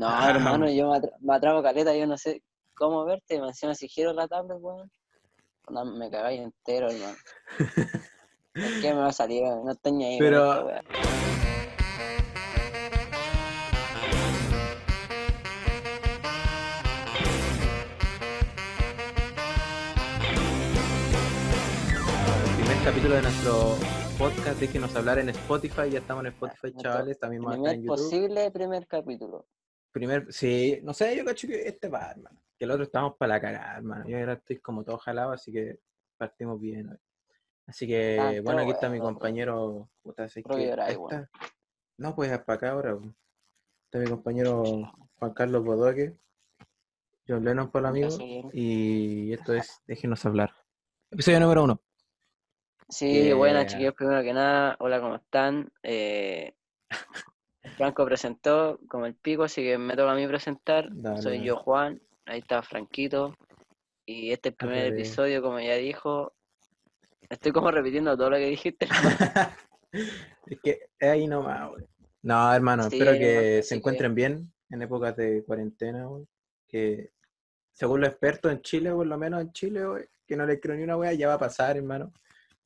No, Ah. hermano, yo me, atra- me atrapo caleta, yo no sé cómo verte, y encima si giro la tablet, weón. No, me cagáis entero, hermano. ¿Por qué me va a salir? No ni ahí Pero- primer capítulo de nuestro podcast, déjenos hablar en Spotify, ya estamos en Spotify, chavales, también Primer en YouTube. posible primer capítulo. Primer, sí, no sé, yo cacho que este va, hermano. Que el otro estamos para la cagada, hermano. Yo ahora estoy como todo jalado, así que partimos bien hoy. Así que, Ah, bueno, aquí está mi compañero. Puta, que esta-. No, pues para acá ahora. Está mi compañero Juan Carlos Bodoque. John Lennon por el amigo. Y esto es Déjenos hablar. Episodio número uno. Sí, Yeah. buenas chiquillos, primero que nada, hola, ¿cómo están? Eh, Franco presentó como el pico, así que me toca a mí presentar. Dale, Soy yo, Juan, ahí está Franquito. Y este es el primer episodio, como ya dijo. Estoy como repitiendo todo lo que dijiste. es que es ahí nomás, güey. No, hermano, Sí, espero que se que- encuentren bien en épocas de cuarentena, güey. Que según los expertos en Chile, por lo menos en Chile, güey, que no le creo ni una wea, ya va a pasar, hermano.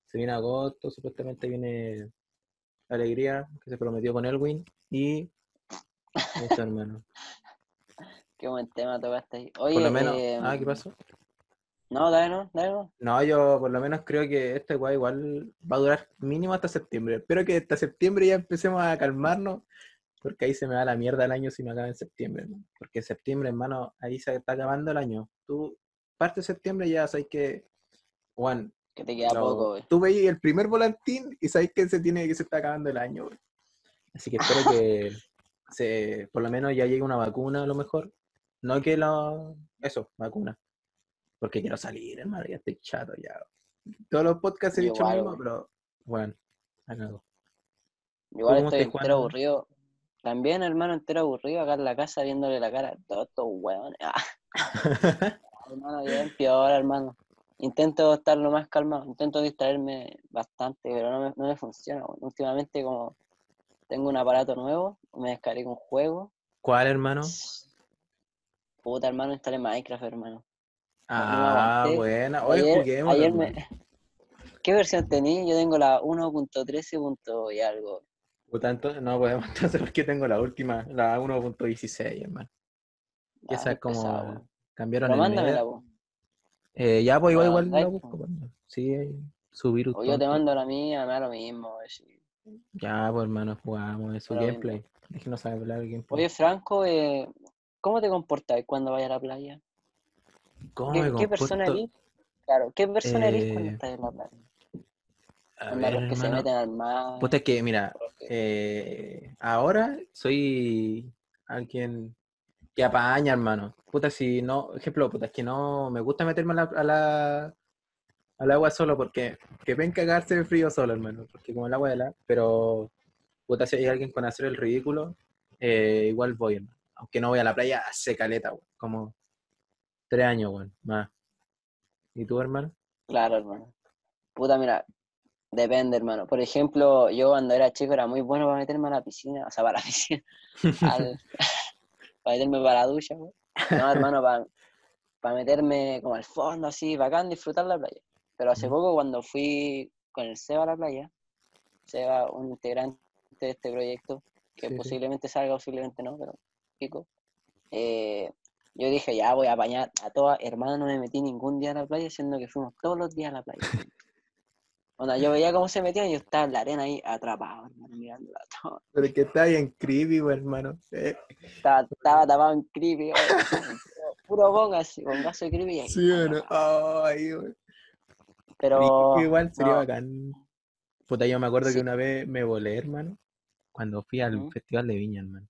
Se viene agosto, supuestamente viene Alegría, que se prometió con Elwin. Y hermano. Qué buen tema tocaste ahí. Oye, Por lo menos. eh, Ah, ¿qué pasó? No, dale no, dale no. No, yo por lo menos creo que este weá igual va a durar mínimo hasta septiembre. Espero que hasta septiembre ya empecemos a calmarnos, porque ahí se me da la mierda el año si no acaba en septiembre. Porque en septiembre, hermano, ahí se está acabando el año. Tú, parte de septiembre ya sabes que, Juan, Que te queda poco, güey. tú veis el primer volantín y sabes que se tiene que se está acabando el año, güey. Así que espero que se, por lo menos ya llegue una vacuna a lo mejor. No que lo, eso, vacuna. Porque quiero salir, hermano, ya estoy chato ya. Todos los podcasts he Yo dicho mismo, pero bueno, acabo. Igual estoy entero aburrido. También, hermano, entero aburrido acá en la casa viéndole la cara a todos estos hueones. Ah, hermano, bien peor, hermano. Intento estar lo más calmado, intento distraerme bastante, pero no me, no me funciona. Últimamente, como tengo un aparato nuevo, me descargué un juego. ¿Cuál, hermano? Puta, hermano, instalé Minecraft, hermano. Ah, buena. Hoy Ayer- juguemos. ayer me- ¿Qué versión tenía? Yo tengo la 1.13 punto y algo. Tanto, no podemos entonces porque tengo la última, la 1.16, hermano. Ah, esa es como pesado, cambiaron Pero el mándamela, Nether. Eh, ya, pues igual, ¿La igual la busco. pues, no. Sí, ahí, su virus. O yo te mando la mía, me da lo mismo. wey. Ya, pues hermano, jugamos eso, Lo mismo. gameplay. Déjenos hablar de gameplay. Oye, Franco, eh, ¿cómo te comportas cuando vayas a la playa? ¿Cómo ¿Qué, me qué comporto? persona eres? Claro, ¿qué persona eres cuando Eh, estás en la playa? A ver, los que se meten al mar. Puta, es que, mira, que- eh, ahora soy alguien que apaña, hermano. Puta, si no, ejemplo, puta, es que no me gusta meterme a la, a la- al agua solo porque que ven cagarse de frío solo, hermano. Porque como el agua de la, pero puta, si hay alguien con hacer el ridículo, eh, igual voy, hermano. Aunque no voy a la playa hace caleta, weón. Como tres años, weón, más. ¿Y tú, hermano? Claro, hermano. Puta, mira, depende, hermano. Por ejemplo, yo cuando era chico era muy bueno para meterme a la piscina, o sea, para la piscina, al- para meterme para la ducha, güey. No, hermano, para, para meterme como al fondo, así, bacán, disfrutar la playa. Pero hace poco, cuando fui con el Seba a la playa, Seba, un integrante de este proyecto, que Sí, sí. posiblemente salga, posiblemente no, pero pico. eh, yo dije, ya voy a apañar a todas, hermano, no me metí ningún día a la playa, siendo que fuimos todos los días a la playa. Onda, yo veía cómo se metían y yo estaba en la arena ahí atrapado, hermano, mirándola todo. Pero que está bien creepy, weón, hermano. Eh, Estaba, estaba tapado en creepy, oye, puro, puro bonga, así, bongazo de creepy. ahí, Sí, o no. atrapado. Ay, weón. Pero, Igual sería no, bacán. Puta, yo me acuerdo Sí. que una vez me volé, hermano, cuando fui al. Festival de Viña, hermano.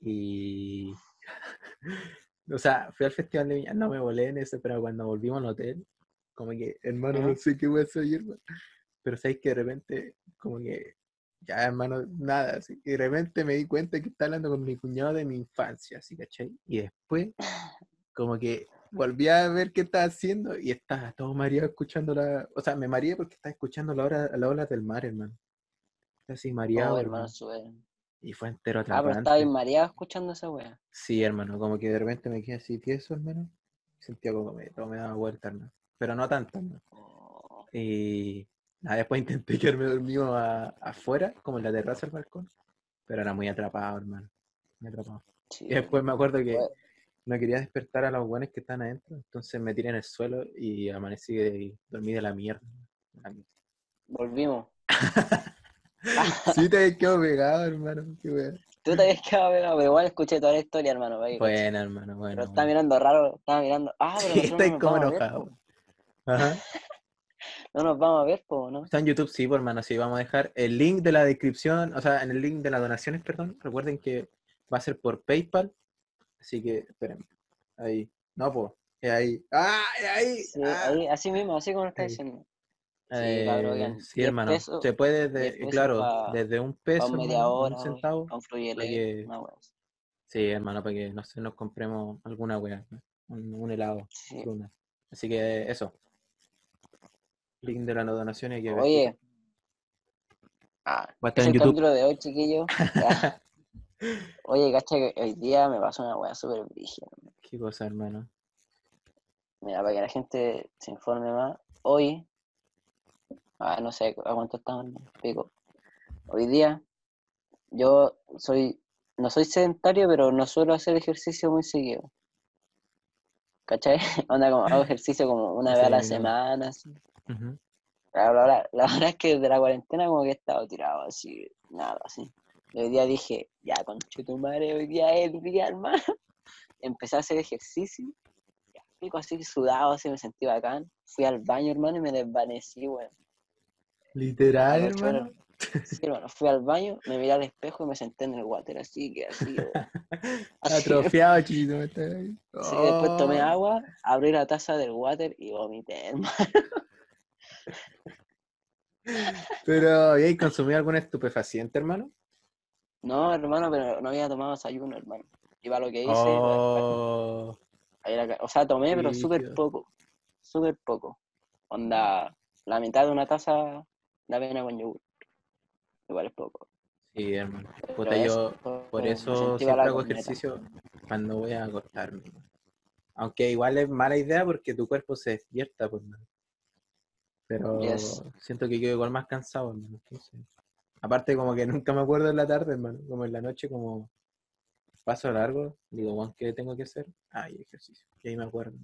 Y. o sea, fui al Festival de Viña, no me volé en ese, pero cuando volvimos al hotel, como que, hermano, no sé qué voy a hacer, hermano. Pero sabes que de repente, como que, ya, hermano, nada, así. Y de repente me di cuenta que estaba hablando con mi cuñado de mi infancia, así, ¿cachai? Y después, como que volví a ver qué estaba haciendo y estaba todo mareado escuchando la. O sea, me mareé porque estaba escuchando la hora, la ola del mar, hermano. Estaba así mareado, no, hermano. hermano. Y fue entero Ah, pero estaba mareado escuchando esa wea. Sí, hermano, como que de repente me quedé así tieso, hermano. Sentía como que todo me daba vuelta, hermano. Pero no tanto, hermano. Oh, Y nada, después intenté quedarme dormido a- afuera, como en la terraza del balcón. Pero era muy atrapado, hermano. Muy atrapado. sí. Y después me acuerdo que Bueno. no quería despertar a los buenos que están adentro. Entonces me tiré en el suelo y amanecí de, dormí de la mierda. de la mierda. Volvimos. Sí, te habías quedado pegado, hermano. Qué wea. Tú te habías quedado pegado, pero igual escuché toda la historia, hermano. Bueno, hermano, bueno. Pero estaba mirando raro, estaba mirando. Ah, pero Sí, no nos como enojado. Po. Ajá. No nos vamos a ver, po, ¿no? Está en YouTube, sí, por hermano, sí, vamos a dejar el link de la descripción, o sea, en el link de las donaciones, perdón. Recuerden que va a ser por PayPal, así que esperen. Ahí. No, pues, es ahí. ¡Ah! ahí! Sí, ¡Ah! ahí, así mismo, así como lo está diciendo. Eh, cabrón, oigan, sí, 10 hermano. pesos- se puede, 10 de, pesos claro, pa- desde un peso, media hora, un centavo. que- una. Sí, hermano, para que no sé, nos compremos alguna wea, un, un helado. Sí. Así que eso. Link de las donaciones que Oye. Ah, Va a es estar en el YouTube. capítulo de hoy, chiquillo. Oye, cacha que hoy día me pasó una wea súper brígida. Qué cosa, hermano. Mira, para que la gente se informe más. Hoy, ah, no sé a cuánto estamos, pico. Hoy día, yo soy, no soy sedentario, pero no suelo hacer ejercicio muy seguido. ¿Cachai? Onda como hago ejercicio como una vez a la semana, así. Ujú. La, la- la- la verdad es que desde la cuarentena como que he estado tirado así, nada, así. Y hoy día dije, ya, tu madre, hoy día es el día, hermano. Empecé a hacer ejercicio, ya, así sudado, así me sentí bacán. Fui al baño, hermano, y me desvanecí, weón. Literal, hermano. choros. Sí, hermano, fui al baño, me miré al espejo y me senté en el water, así que así. Así, Atrofiado, chiquito. me está ahí. sí, después tomé Oh. agua, abrí la taza del water y vomité, hermano. Pero, ¿y ahí consumido algún estupefaciente, hermano? No, hermano, pero no había tomado desayuno, hermano. Para lo que hice, Oh, O sea, tomé, pero súper poco. Súper poco. Onda, la mitad de una taza de avena con yogur. Igual es poco. sí, hermano. Puta, yo eso, por eso siempre hago ejercicio cuando voy a acostarme. Aunque igual es mala idea porque tu cuerpo se despierta, pues, hermano. Pero Yes. siento que quedo igual más cansado, hermano. entonces. Aparte, como que nunca me acuerdo en la tarde, hermano. Como en la noche, como paso largo, digo, Juan, ¿qué tengo que hacer? Ah, y ejercicio. Y ahí me acuerdo.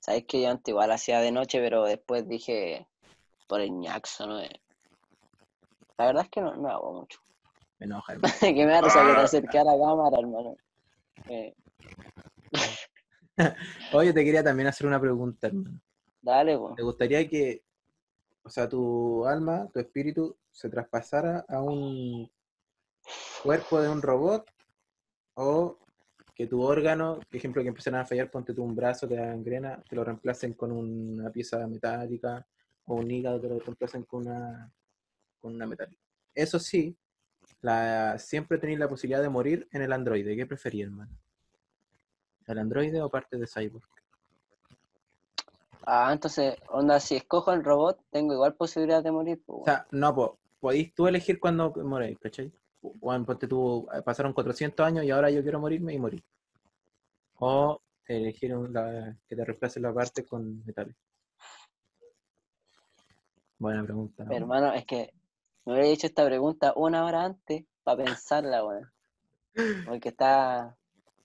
Sabes que yo antes igual hacía de noche, pero después dije por el ñaxo, ¿no? La verdad es que no, no hago mucho. Me enoja, hermano. que me da risa que te acerqué a la cámara, hermano. Eh, Oye, te quería también hacer una pregunta, hermano. Dale, pues. ¿Te gustaría que, o sea, tu alma, tu espíritu, se traspasara a un cuerpo de un robot o que tu órgano, por ejemplo, que empezaran a fallar, ponte tú un brazo, te gangrena, te lo reemplacen con una pieza metálica o un hígado, te lo reemplacen con una, con una metálica? Eso sí, siempre tenéis la posibilidad de morir en el androide. ¿Qué preferís, hermano? ¿El androide o parte de Cyborg? Ah, entonces, onda, si escojo el robot, tengo igual posibilidad de morir, pues. O sea, no, po, podéis tú elegir cuándo morir, ¿cachai? Bueno, ponte tú, eh, pasaron 400 años y ahora yo quiero morirme y morir. O elegir un- la- que te reemplace la parte con metales. Buena pregunta. ¿no? Hermano, es que me hubiera dicho esta pregunta una hora antes para pensarla, weón. Porque está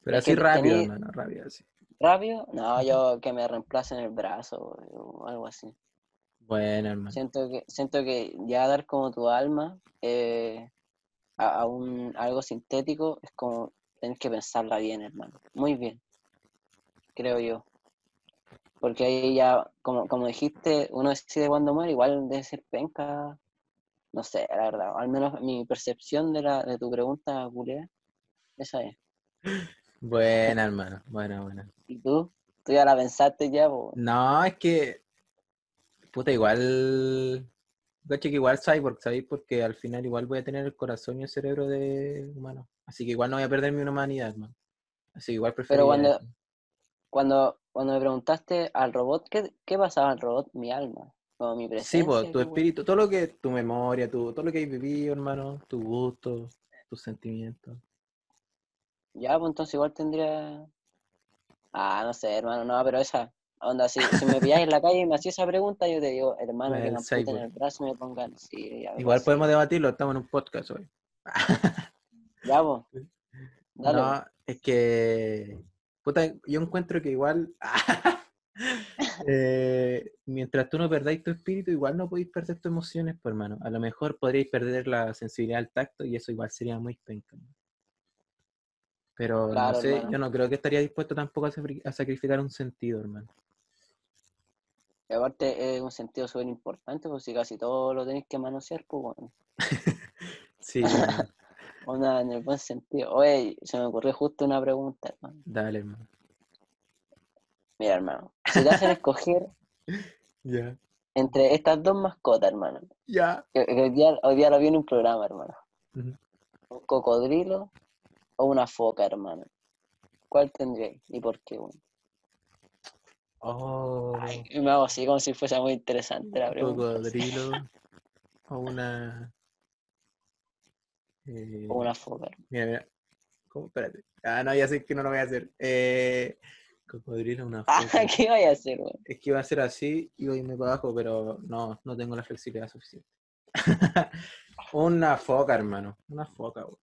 Pero es así rápido, hermano, rápido, así. Rápido. No, yo que me reemplacen el brazo o algo así. Bueno, hermano. Siento que, siento que ya dar como tu alma eh, a, a un algo sintético es como tener que pensarla bien, hermano. Muy bien, creo yo. Porque ahí ya, como, como dijiste, uno decide cuándo muere, igual debe ser penca. No sé, la verdad. Al menos mi percepción de, la, de tu pregunta, culea, esa es. Buena, hermano. Buena, buena. ¿Y tú? ¿Tú ya la pensaste ya? po? No, es que. Puta, igual. Caché que igual cyborg, ¿sabéis? Porque al final igual voy a tener el corazón y el cerebro de humano. Así que igual no voy a perder mi humanidad, hermano. Así que igual prefiero. cuando- Cuando, cuando me preguntaste al robot, ¿qué, qué pasaba al robot? Mi alma. Como mi Sí, presencia. pues, tu espíritu, todo lo que, tu memoria, tu, todo lo que has vivido, hermano, tus gustos, tus sentimientos. Ya, pues entonces igual tendría. Ah, no sé, hermano, no, pero esa. Onda, si, si me pilláis en la calle y me hacías esa pregunta, yo te digo, hermano, que El me amputen cyborg. el brazo me pongan. Sí, ya, Igual podemos debatirlo, estamos en un podcast hoy. Ya, pues. Dale, no, pues. es que, puta, yo encuentro que igual, eh, mientras tú no perdáis tu espíritu, igual no podéis perder tus emociones, pues, hermano. A lo mejor podríais perder la sensibilidad al tacto y eso igual sería muy penca. ¿no? Pero Claro, no sé, hermano. yo no creo que estaría dispuesto tampoco a, sacrificar un sentido, hermano. Y aparte es un sentido súper importante, pues si casi todo lo tenéis que manosear, pues bueno. Sí. Onda, en el buen sentido. Oye, se me ocurrió justo una pregunta, hermano. dale, hermano. Mira, hermano. Si te hacen escoger Ya. entre estas dos mascotas, hermano. Ya. Hoy, día, hoy día lo vi en un programa, hermano. ¿Un cocodrilo o una foca, hermano? ¿Cuál tendríais y por qué, bueno? Oh, Ay, me hago así como si fuese muy interesante la un pregunta. cocodrilo o una... eh, O una foca. hermano. Mira, mira. ¿Cómo? Espérate. Ah, no, ya sé que no lo voy a hacer. Eh, cocodrilo, una Ah, foca. ¿qué vaya a hacer, weón? Es que iba a ser así y voy irme para abajo, pero no, no tengo la flexibilidad suficiente. una foca, hermano. Una foca, güey.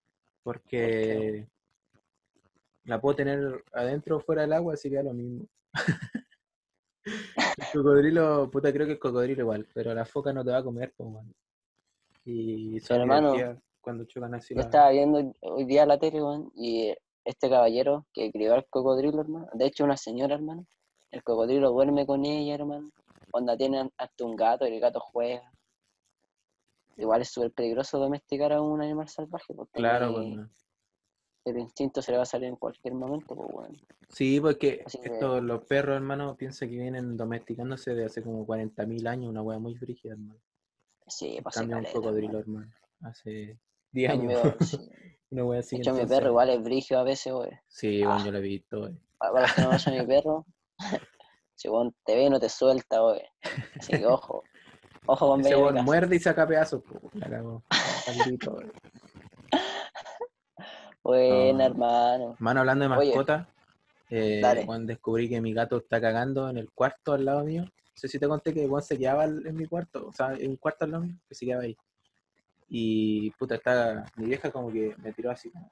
Porque la puedo tener adentro o fuera del agua, así que da lo mismo. El cocodrilo, puta, creo que el cocodrilo igual, pero la foca no te va a comer, pues, weón. Y son Hermano, cuando chocan así Yo la- estaba viendo hoy día la tele, weón, y este caballero que crió al cocodrilo, hermano, de hecho una señora, hermano, el cocodrilo duerme con ella, hermano, cuando tiene hasta un gato y el gato juega. Igual es súper peligroso domesticar a un animal salvaje, porque Claro, ahí pues, el instinto se le va a salir en cualquier momento, pues, weón. Sí, porque Así que- estos, los perros, hermano, piensa que vienen domesticándose de hace como 40.000 años, una wea muy frígida, hermano. Sí, pasa cambio, un caleta, cocodrilo, hermano. hace 10 En años. cambio, sí. una De así. hecho, mi perro igual es brigio a veces, weón. Sí, bueno, Ah. yo lo he visto, wey. Para los que no a mi perro, si te ve no te suelta, weón. Así que ojo, ojo con Ese muerde y saca pedazos. Buena, No. hermano. Mano, hablando de Oye, mascota, eh, dale. weón, descubrí que mi gato está cagando en el cuarto al lado mío. No sé si te conté que Juan se quedaba en mi cuarto, o sea, en un cuarto al lado mío, que se quedaba ahí. Y puta, está, mi vieja como que me tiró así como,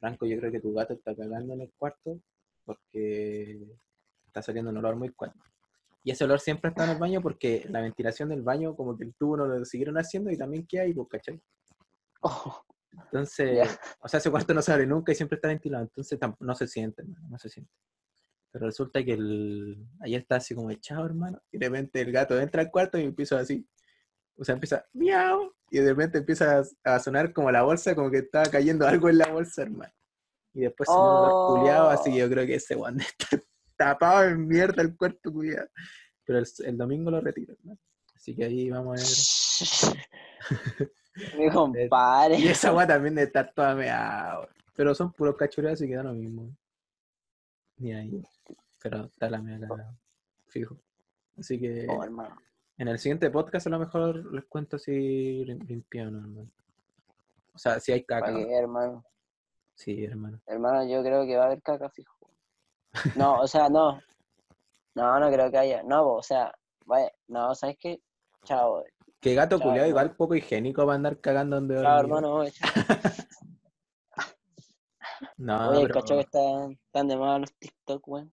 Franco, yo creo que tu gato está cagando en el cuarto porque está saliendo un olor muy cuático. Y ese olor siempre está en el baño porque la ventilación del baño como que el tubo no lo siguieron haciendo y también queda ahí, pues, ¿cachai? Ojo, Entonces, o sea, ese cuarto no se abre nunca y siempre está ventilado, entonces no se siente, hermano, no se siente. Pero resulta que el... ayer está así como echado, hermano, y de repente el gato entra al cuarto y empieza así. O sea, empieza miau, y de repente empieza a, sonar como la bolsa, como que estaba cayendo algo en la bolsa, hermano. Y después se me Oh. culiado, así que yo creo que ese guante está tapado en mierda el cuarto culiado. Pero el, el domingo lo retiro, hermano. Así que ahí vamos a ver. mi compadre. Y esa agua también de estar toda meada. Pero son puros cachureos y queda lo mismo. Ni ahí. Pero está la mea cagada. Fijo. Así que Oh, hermano. en el siguiente podcast a lo mejor les cuento si lim- limpié o no, hermano. O sea, si hay caca. ¿Para qué, hermano? Sí, hermano. Hermano, yo creo que va a haber caca fijo. No, o sea, no. No, no creo que haya. No, o sea, vaya. No, ¿sabes qué? Chao, Que gato Chao, culiado igual poco higiénico para andar cagando donde chao, hermano. No, Oye, pero, cacho que están, están de moda los TikTok, weón.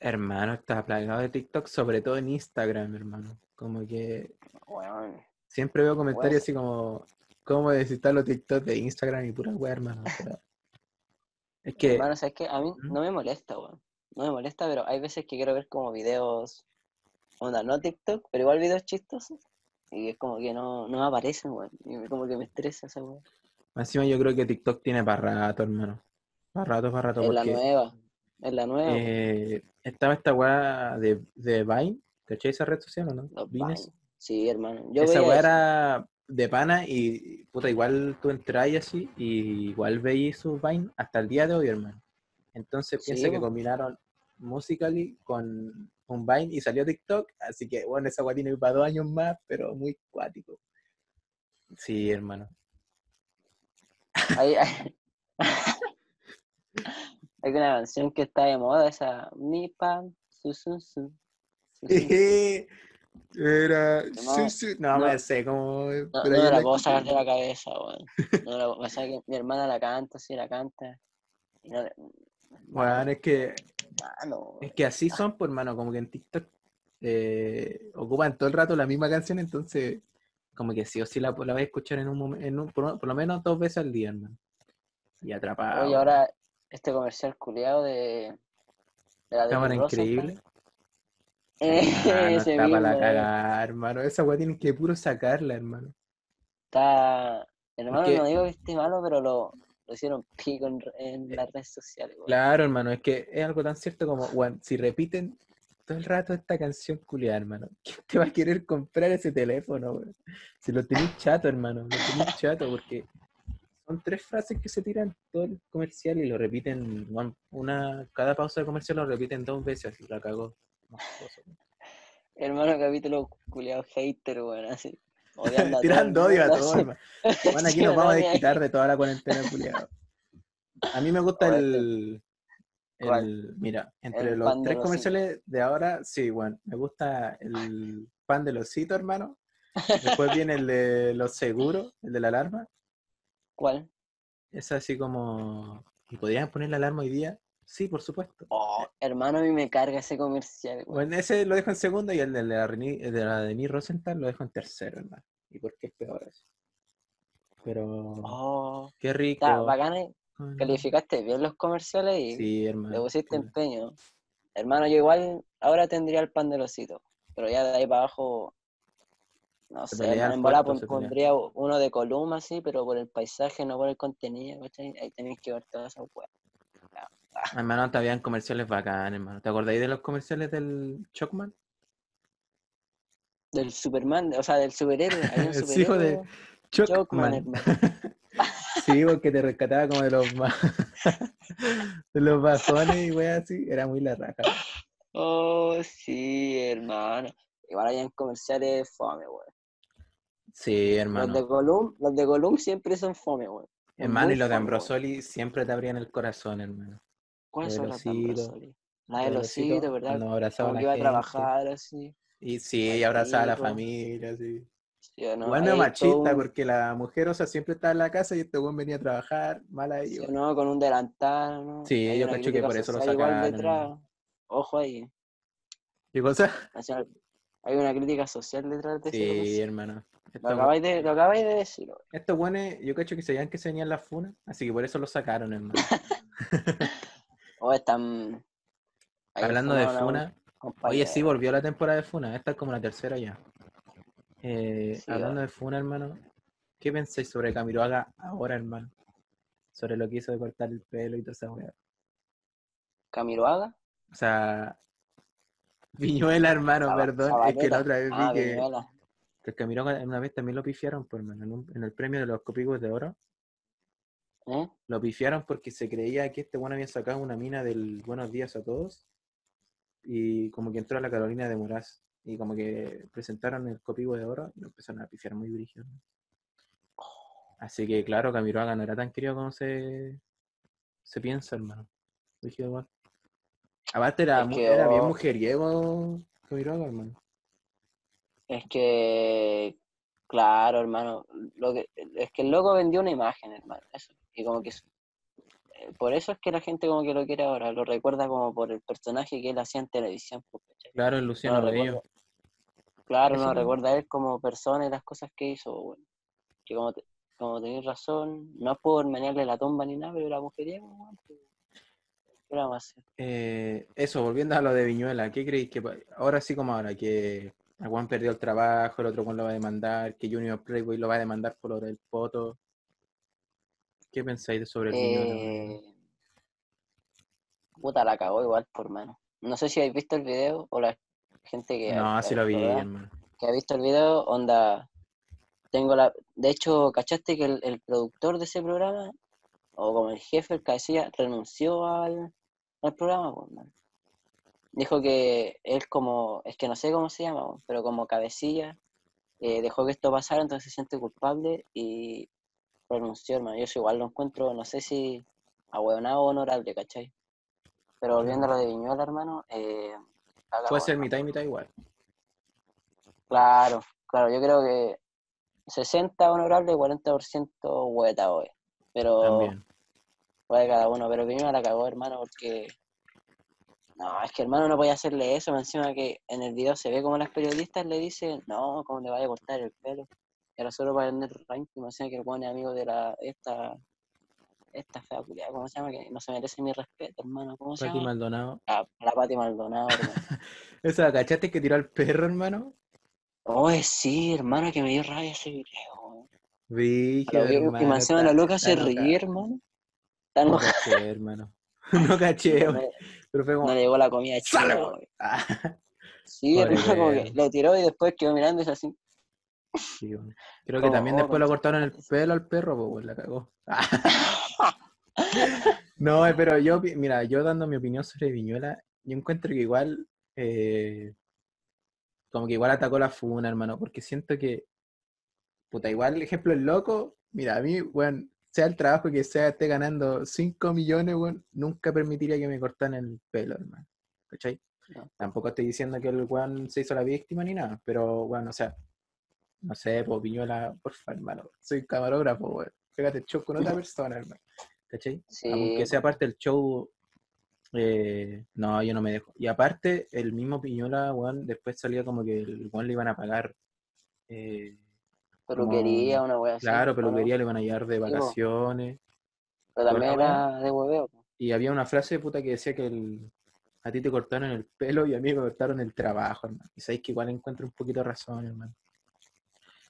hermano, está plagado de TikTok, sobre todo en Instagram, hermano. Como que. Siempre veo comentarios así como, ¿cómo desinstalar los TikTok de Instagram y pura wea, hermano? pero- es que, Hermano, ¿sabes qué? A mí ¿Mm? no me molesta, weón. No me molesta, pero hay veces que quiero ver como videos, onda, no TikTok, pero igual videos chistosos. Y es como que no, no aparecen, weón. Y como que me estresa esa weón. encima yo creo que TikTok tiene para rato, hermano. Para rato, para rato, Es la nueva. Es la nueva. eh, estaba esta weá de, de Vine, ¿cachai esa red social o no? Los Vines. Vine. Sí, hermano. Yo Esa weá era de pana y puta, igual tú entras y así y igual veis sus Vine hasta el día de hoy, hermano. Entonces Sí, piensa que combinaron Musically con un Vine y salió TikTok, así que bueno, esa weá tiene para dos años más, pero muy cuático. Sí, hermano. Hay, hay, hay una canción que está de moda, esa Mi pan, su, su, su, su, su. Era. No, sí, sí, No, no. me sé cómo. No, no la la puedo sacar de la cabeza, weón. No la- o sea, que mi hermana la canta, sí, la canta. Y no, Bueno, es que mano, Es que así son, pues, hermano, como que en TikTok eh, ocupan todo el rato la misma canción, entonces, como que sí o sí la, la vais a escuchar en un momento, por, por lo menos dos veces al día, hermano. Y atrapado. Oye, ahora este comercial culiado de, de la Cámara Debbie Rosenthal. increíble. Eh, Ah, no está para la cagada, hermano. Esa weá tienen que puro sacarla, hermano. Está. Hermano, no digo que esté malo, pero lo, lo hicieron pico en, en las redes sociales. Claro, hermano, es que es algo tan cierto como, si repiten todo el rato esta canción culiada, hermano, ¿quién te va a querer comprar ese teléfono, weón? Si lo tenéis chato, hermano, lo tenéis chato, porque son tres frases que se tiran todo el comercial y lo repiten, una, cada pausa de comercial lo repiten dos veces, así la cagó. Hermano, capítulo culiado hater, weón, así. odiando Tirando odio a todo, hermano. Bueno, aquí nos vamos a desquitar de toda la cuarentena, culiado. A mí me gusta el, Mira, entre El los tres los comerciales de ahora, sí, bueno, me gusta el pan de los osito, hermano. Después viene el de los seguros, el de la alarma. ¿Cuál? Es así como. ¿Y podrían poner la alarma hoy día? Sí, por supuesto. Oh, hermano, a mí me carga ese comercial. Bueno, ese lo dejo en segundo y el de la, Reni- el de la Denise Rosenthal lo dejo en tercero, hermano. ¿Y por qué es peor eso? Pero. Oh, Qué rico. está bacán, eh. Con- calificaste bien los comerciales y Sí, le hermano. pusiste claro. empeño. Hermano, yo igual ahora tendría el pan de losito, pero ya de ahí para abajo, no Se sé, en bola pondría uno de Columa, así, pero por el paisaje, no por el contenido, ¿cachai? Ahí tenéis que ver todas esas weas. Hermano, te habían comerciales bacanes, hermano. ¿Te acordáis de los comerciales del Chocman? Del Superman, o sea, del superhéroe. Hay un Sí, hijo de Chocman. hermano. sí, porque te rescataba como de los de los bajones y weas así. Era muy la raja. Oh, sí, hermano. Igual hayan comerciales fome, weón. Sí, Los hermano. de Colum, los de Colum siempre son fome, weón. Hermano, y los de. Ambrosoli siempre te abrían el corazón, hermano. ¿Cuáles Lo son del las de? La Lo del del osito, osito, ¿verdad? Cuando abrazaba a la iba a trabajar así. Y sí, y abrazaba a la familia, sí. ¿sí o no? Igual Ahí medio hay todo machista, porque la mujer, o sea, siempre estaba en la casa y este weón venía a trabajar, mal ahí. ¿sí no? Con un delantal, ¿no? Sí, Hay yo cacho que por eso lo sacaron. Ojo ahí. ¿Qué cosa? Hay una crítica social detrás de ese Sí, hermano. Lo acabáis de, lo acabáis de decir, estos weones, yo cacho que sabían que se venían las funas, así que por eso lo sacaron, hermano. O están. Hablando de funa, oye, sí, volvió la temporada de funa, esta es como la tercera ya. Eh, Sí, hablando de funa, hermano, ¿qué pensáis sobre Camiroaga ahora, hermano? Sobre lo que hizo de cortar el pelo y toda esa weá. Camiroaga. O sea, Viñuela, hermano, perdón, es que la otra vez vi Ah, que, Viñuela. que Camiroaga una vez también lo pifiaron, pues, hermano, en, un- en el premio de los copicos de oro. ¿Eh? Lo pifiaron porque se creía que este bueno había sacado una mina del Buenos Días a Todos y como que entró a la Carolina de Moraz y como que presentaron el copigo de oro y lo empezaron a pifiar muy brígido. Así que claro, Camiroaga no era tan querido como se, se piensa, hermano. Brígido igual. Aparte era, Es mu- que, era bien oh. mujeriego Camiroaga, hermano. Es que, claro, hermano, lo que, es que el loco vendió una imagen, hermano, eso. Y como que, eh, por eso es que la gente como que lo quiere ahora, lo recuerda como por el personaje que él hacía en televisión, pues, ¿cachai? Claro, el No Luciano lo Bello. recuerda- claro, no recuerda a él como persona y las cosas que hizo, bueno. Que como, te- como tenéis razón, no es por menearle la tumba ni nada, pero mujeriego, weón, pues, ¿qué le vamos a hacer? Eh, eso, volviendo a lo de Viñuela, ¿qué creéis que ahora sí como ahora, que Juan perdió el trabajo, el otro Juan lo va a demandar, que Junior Playboy lo va a demandar por lo del poto? ¿Qué pensáis sobre el? Eh, puta, la cagó igual, por mano. No sé si habéis visto el video o la gente que, No, ha- así lo vi, ¿verdad? hermano. que ha visto el video, onda, tengo la, de hecho, ¿cachaste que el, el productor de ese programa, o como el jefe, el cabecilla, renunció al, al programa? Man? dijo que él como, es que no sé cómo se llama, pero como cabecilla, eh, dejó que esto pasara, entonces se siente culpable y renunció, hermano. Yo eso igual lo encuentro, no sé si ahueonado o honorable, ¿cachai? Pero volviendo a lo de Viñuela, hermano, eh, Puede ser mitad y mitad igual. Claro, claro, yo creo que 60 honorable y 40% hueta hoy. Pero También. puede cada uno, pero Viñuela la cagó, hermano, porque no, es que hermano no podía hacerle eso, más encima que en el video se ve como las periodistas le dicen, no, cómo le vaya a cortar el pelo. Era solo para tener ranking, encima que el buen es amigo de la, esta, esta fea culiada, ¿cómo se llama? Que no se merece mi respeto, hermano, ¿cómo se Pati llama? Maldonado. La, la Pati Maldonado, hermano. Esa, ¿cachaste que tiró al perro, hermano? Oye, sí, hermano, que me dio rabia ese video, weón. Brígido, Lo vi, y hermano. más encima la loca se ríe, hermano. Está No caché, hermano. No caché, weón. pero fue como... no le llegó la comida china, ¡Sale, weón. weón! Ah, Sí, hermano, como que lo tiró y después quedó mirando y así. Sí. Creo que también después lo cortaron el pelo al perro, pues, la cagó. No, eh, pero yo, mira, yo dando mi opinión sobre Viñuela, yo encuentro que igual, eh, como que igual atacó la funa, hermano, porque siento que, puta, igual, ejemplo, el loco, mira, a mí, weón, sea el trabajo que sea, esté ganando 5 millones, weón, nunca permitiría que me cortaran el pelo, hermano, ¿cachai? No. Tampoco estoy diciendo que el weón se hizo la víctima ni nada, pero, bueno, o sea, no sé, pues Viñuela, por favor, hermano, soy camarógrafo, weón, pégate el show con otra persona, hermano, ¿cachai? Sí, Aunque sea parte del show, eh, no, yo no me dejo. Y aparte, el mismo Piñola, weón, después salía como que el weón le iban a pagar. eh, peluquería, como- una así. claro, peluquería le iban a llevar de vacaciones. Pero también era de hueveo. Y había una frase puta que decía que el, a ti te cortaron el pelo y a mí me cortaron el trabajo, hermano. Y sabéis que igual encuentro un poquito de razón, hermano.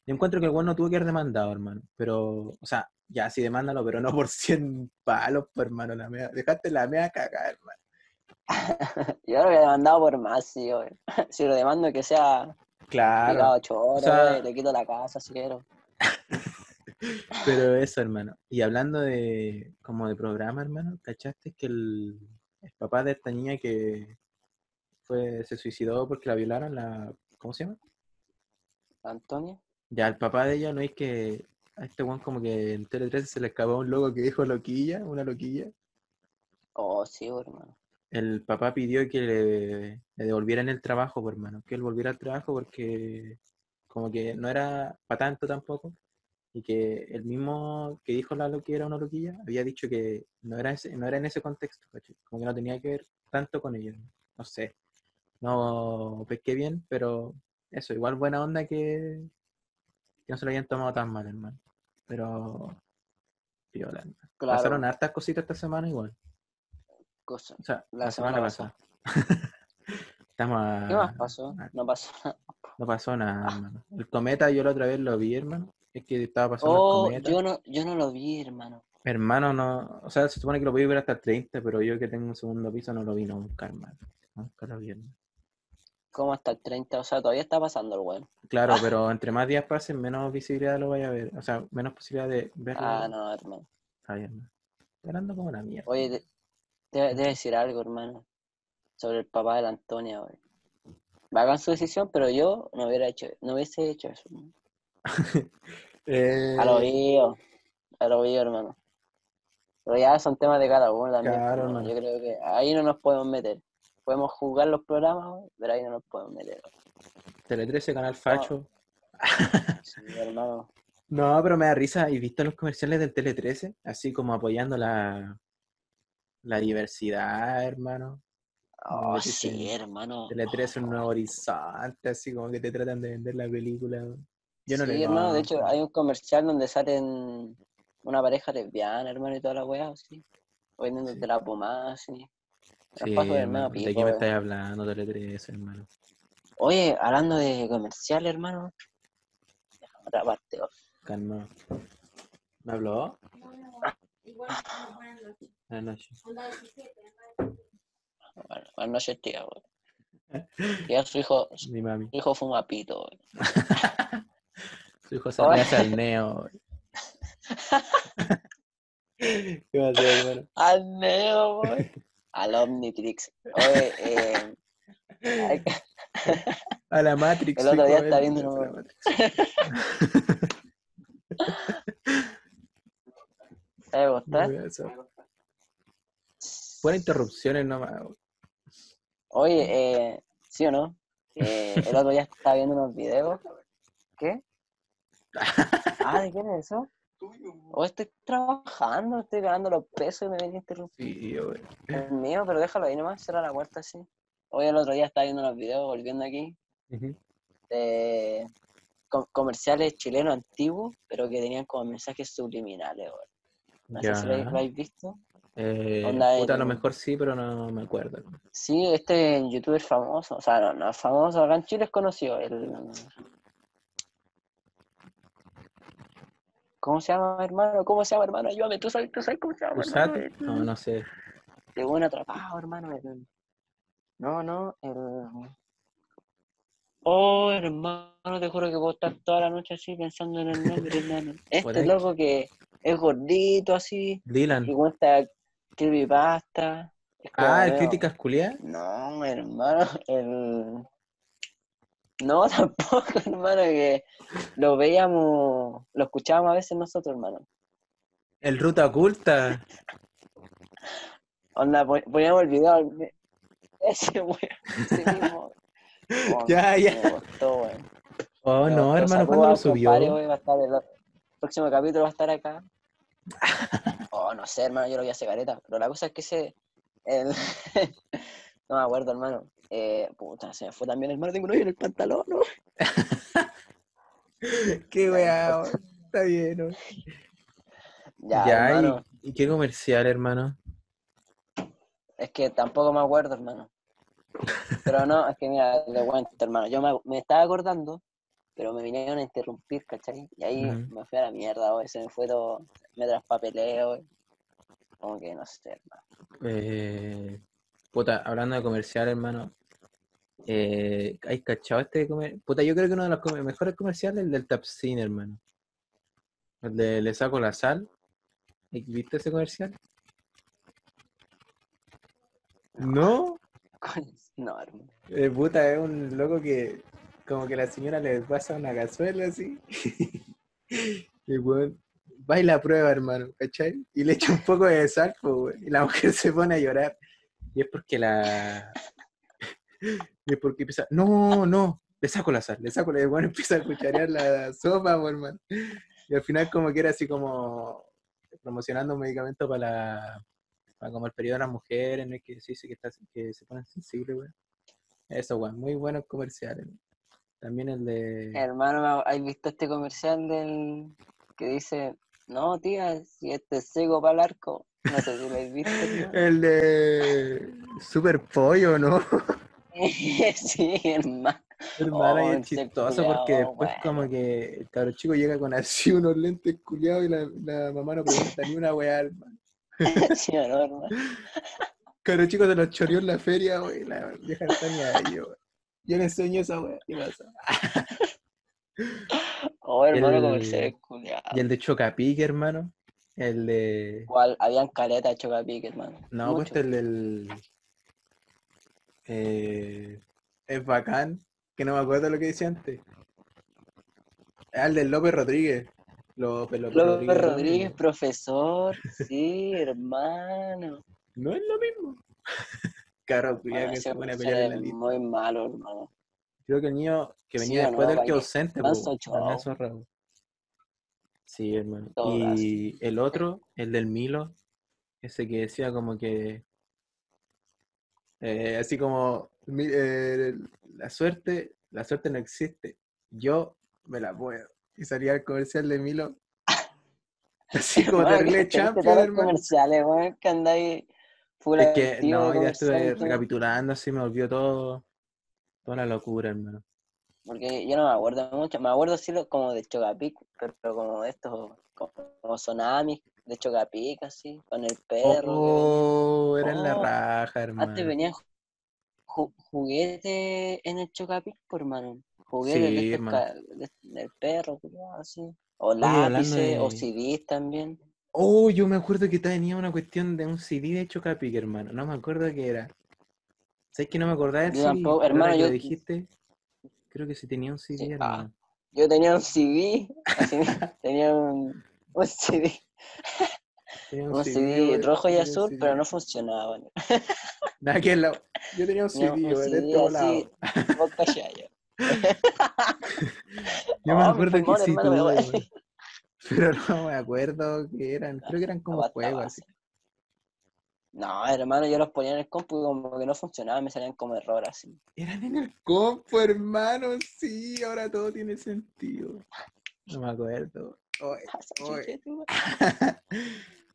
Yo encuentro que el weón no tuvo que haber demandado, hermano. Pero, o sea, ya sí demándalo, pero no por 100 palos, pues, hermano. La mea, dejaste la mea cagar, hermano. Yo lo había demandado por más, sí, yo, Si lo demando que sea Claro. ocho horas, sea- wey, le quito la casa si quiero. Pero eso, hermano. Y hablando de como de programa, hermano, ¿cachaste que el, el papá de esta niña que fue se suicidó porque la violaron, la ¿cómo se llama? Antonio. Ya, el papá de ella no es que a este weón como que en Tele 13 se le escapó un logo que dijo loquilla, una loquilla. Oh, sí, hermano. El papá pidió que le, le devolvieran el trabajo, hermano, que él volviera al trabajo porque como que no era para tanto tampoco. Y que el mismo que dijo la loquilla era una loquilla, había dicho que no era, ese, no era en ese contexto, como que no tenía que ver tanto con ellos. No sé, no pesqué bien, pero eso, igual buena onda que, que no se lo hayan tomado tan mal, hermano. Pero, piola, hermano. Claro. Pasaron hartas cositas esta semana igual. Cosa. O sea, La la, semana, semana pasada. Estamos a- ¿Qué más pasó? No pasó nada. No pasó nada, hermano. El cometa yo la otra vez lo vi, hermano. Es que estaba pasando Oh, el cometa. yo no, yo no lo vi, hermano. Hermano, no. O sea, se supone que lo voy a ver hasta el 30, pero yo que tengo un segundo piso no lo vi nunca, hermano. Nunca lo vi, hermano. ¿Cómo hasta el 30? O sea, todavía está pasando el weón. Claro, pero entre más días pasen, menos visibilidad lo vaya a ver. O sea, menos posibilidad de verlo. Ah, no, hermano. Está bien, hablando como una mierda. Oye, te, decir algo, hermano. Sobre el papá de la Antonia, güey. Hagan su decisión, pero yo no hubiera hecho, no hubiese hecho eso. Eh, A lo vivo, a lo vivo, hermano. Pero ya son temas de cada uno también. Claro, hermano. Yo creo que ahí no nos podemos meter. Podemos jugar los programas, pero ahí no nos podemos meter. Tele 13, Canal Facho. Sí, hermano. No, pero me da risa. ¿Y visto los comerciales del Tele 13? Así como apoyando la, la diversidad, hermano. Oh, sí, hermano. Tele 13 un nuevo horizonte, así como que te tratan de vender la película. Yo no sí, le hermano, de hecho hay un comercial donde salen una pareja lesbiana, hermano, y toda la weá, así. Vendiendo Sí. la pomada, así. Sí, hermano, ¿de qué me estás hablando, Tele 13, hermano? Oye, hablando de comercial, hermano. Otra parte, oh. Calma. ¿Me habló? Igual, buenas noches. Buenas noches. Onda 17, Bueno, buenas noches, tía, weón. Ya su hijo, su Mi mami. hijo fuma pito, weón. Su hijo se hace al neo. ¿Qué va a hacer, hermano? Al neo, weón. Al Omnitrix. Oye, eh, A la Matrix. El otro día ven, viendo Matrix. ¿Te gustar? Buenas interrupciones nomás. Oye, eh, ¿sí o no? Eh, el otro día estaba viendo unos videos. ¿Qué? Ah, ¿de quién es eso? O estoy trabajando, estoy ganando los pesos y me ven a interrumpir. Sí, güey. Es mío, pero déjalo ahí nomás, será la puerta así. Hoy el otro día estaba viendo unos videos, volviendo aquí, Ujú. de co- comerciales chilenos antiguos, pero que tenían como mensajes subliminales. güey. No sé si lo, habéis visto. Eh, puta, a lo mejor sí, pero no me acuerdo. Sí, este youtuber famoso, o sea, no, no es famoso, acá en Chile es conocido. El... ¿Cómo se llama, hermano? ¿Cómo se llama, hermano? Ayúdame, ¿tú sabes, tú sabes cómo se llama. No, no sé. De buen atrapado, hermano. el- No, no, el... Oh, hermano, te juro que puedo estar toda la noche así pensando en el nombre, hermano. Este loco que es gordito así, Dylan. y cuenta creepypasta. es Ah, el críticas culiadas. No, hermano, el... No, tampoco, hermano, que lo veíamos, lo escuchábamos a veces nosotros, hermano. El ruta oculta. Onda, pon- poníamos el video, ese weón, ese mismo. Oh, Ya, ya. Me gustó, weón. Oh, Me no, gustó. hermano, ¿cuándo lo subió? compadre, weón, va a estar el, el próximo capítulo va a estar acá. Oh, no sé, hermano, yo lo vi hace careta, pero la cosa es que ese... El... no me acuerdo, hermano. Eh, puta, se me fue también, hermano, tengo un hoyo en el pantalón, ¿no? Qué weá. Está bien, ¿no? Ya, Ya, hermano. ¿y, y qué comercial, hermano? Es que tampoco me acuerdo, hermano. Pero no, es que mira, le cuento, hermano. Yo me, me estaba acordando, pero me vinieron a interrumpir, ¿cachai? Y ahí me fui a la mierda, güey. Se me fue todo, me traspapeleo, güey. Como que no sé, hermano. Eh, puta, hablando de comercial, hermano. Eh, ¿Hay cachado este comer- Puta, yo creo que uno de los mejores comerciales es el del Tapsin, hermano. El de Le saco la sal. ¿Viste ese comercial? ¿No? No, hermano. Eh, puta, es un loco que como que la señora le pasa una cazuela así. y weón, va y la prueba, hermano, ¿cachai? Y le echa un poco de sal, pues, y la mujer se pone a llorar. Y es porque la... y es porque empieza, no, no, le saco la sal, le saco la... Y bueno, empieza a cucharear la sopa, pues, hermano. Y al final como que era así como promocionando un medicamento para la... Para como el periodo de las mujeres, ¿no? que se dice que, está, que se ponen sensibles, weón. Eso, weón, muy buenos comerciales. También el de... Hermano, ¿me- ¿has visto este comercial del que dice, no, tía, si este es seco para el arco? No sé si lo habéis visto. El de Super Pollo, ¿no? sí, hermano. Hermano, y Oh, es ese chistoso culiao, porque después bueno. como que el cabro chico llega con así unos lentes culiados y la, la mamá no pregunta ni una weá, hermano. sí, no, hermano. Cabro chico se los choreó en la feria, wey, la vieja ahí, wey. Yo le enseño esa weá, ¿qué pasa? Oh, hermano, El- comercial culiao. Y el de Chocapic, hermano. El de... Igual, habían caleta de chocapic, hermano. No, pues Mucho. el del... Eh, es bacán, que no me acuerdo lo que decía antes. Ah, el del López Rodríguez. López, López, López Rodríguez, Rodríguez. profesor. Sí, hermano. No es lo mismo. Culiao, Bueno, que se pone a pelear en la es lista. muy malo, hermano. Creo que el niño que Sí venía o después no, del que ausente, po. Sí, hermano. Y el otro, el del Milo, ese que decía como que eh, así como eh, la suerte, la suerte no existe. Yo me la puedo. Y salía el comercial de Milo. Así como terrible que te viste champion, hermano. comerciales, weón, que andáis full Es que no, ya estuve recapitulando así, me volvió todo, toda la locura, hermano. Porque yo no me acuerdo mucho. Me acuerdo sí como de Chocapic, pero como de estos, como, como tsunamis de Chocapic, así, con el perro. que Oh, era en la Oh, raja, venía. Antes hermano. venían ju- juguetes en el Chocapic, por hermano. Juguetes de Sí, hermano. de- del perro, culiao, así. O lápices, o de- CDs también. Oh, yo me acuerdo que tenía una cuestión de un CD de Chocapic, hermano. No me acuerdo qué era. ¿Sabes que no me acordaba tampoco, Ahora hermano, yo- dijiste, creo que sí tenía un CD, Sí, ah. hermano. Yo tenía un CD, así, tenía un, un CD, Tenía un CD, CD güey, rojo y tenía un azul, pero no funcionaba. que la- Yo tenía un Tenía CD, un güey, de CD así, vos callá, yo. Me Oh, acuerdo que sí tuve. Pero no me acuerdo que eran. Creo que eran como juegos así. No, hermano, yo los ponía en el compu y como que no funcionaban, me salían como error así. Eran en el compo, hermano. Sí, ahora todo tiene sentido. No me acuerdo. Oye.